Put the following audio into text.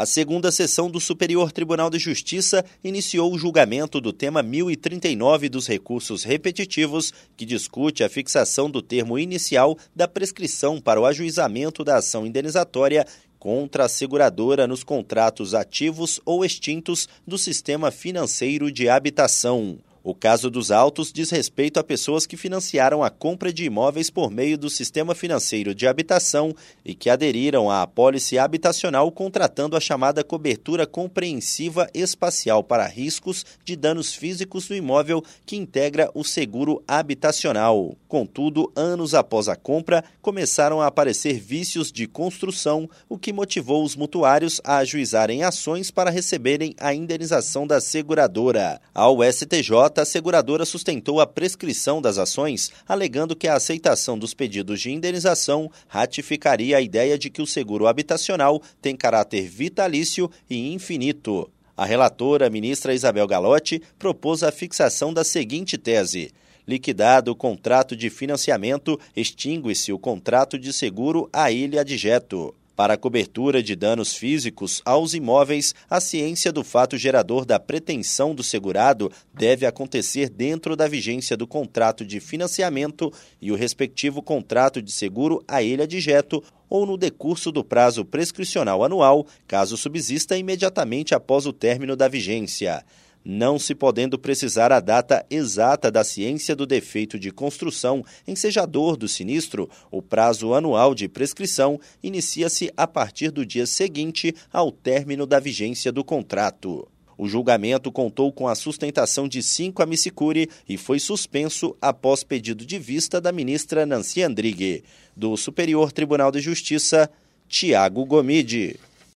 A segunda sessão do Superior Tribunal de Justiça iniciou o julgamento do tema 1039 dos recursos repetitivos, que discute a fixação do termo inicial da prescrição para o ajuizamento da ação indenizatória contra a seguradora nos contratos ativos ou extintos do sistema financeiro de habitação. O caso dos autos diz respeito a pessoas que financiaram a compra de imóveis por meio do sistema financeiro de habitação e que aderiram à apólice habitacional contratando a chamada cobertura compreensiva espacial para riscos de danos físicos do imóvel que integra o seguro habitacional. Contudo, anos após a compra, começaram a aparecer vícios de construção, o que motivou os mutuários a ajuizarem ações para receberem a indenização da seguradora. Ao STJ, a seguradora sustentou a prescrição das ações, alegando que a aceitação dos pedidos de indenização ratificaria a ideia de que o seguro habitacional tem caráter vitalício e infinito. A relatora, ministra Isabel Galotti, propôs a fixação da seguinte tese. Liquidado o contrato de financiamento, extingue-se o contrato de seguro à ilha adjeto. Para a cobertura de danos físicos aos imóveis, a ciência do fato gerador da pretensão do segurado deve acontecer dentro da vigência do contrato de financiamento e o respectivo contrato de seguro a ele adjeto ou no decurso do prazo prescricional anual, caso subsista imediatamente após o término da vigência não se podendo precisar a data exata da ciência do defeito de construção ensejador do sinistro, o prazo anual de prescrição inicia-se a partir do dia seguinte ao término da vigência do contrato. O julgamento contou com a sustentação de cinco amicicuri e foi suspenso após pedido de vista da ministra Nancy Andrighi. Do Superior Tribunal de Justiça, Tiago Gomide.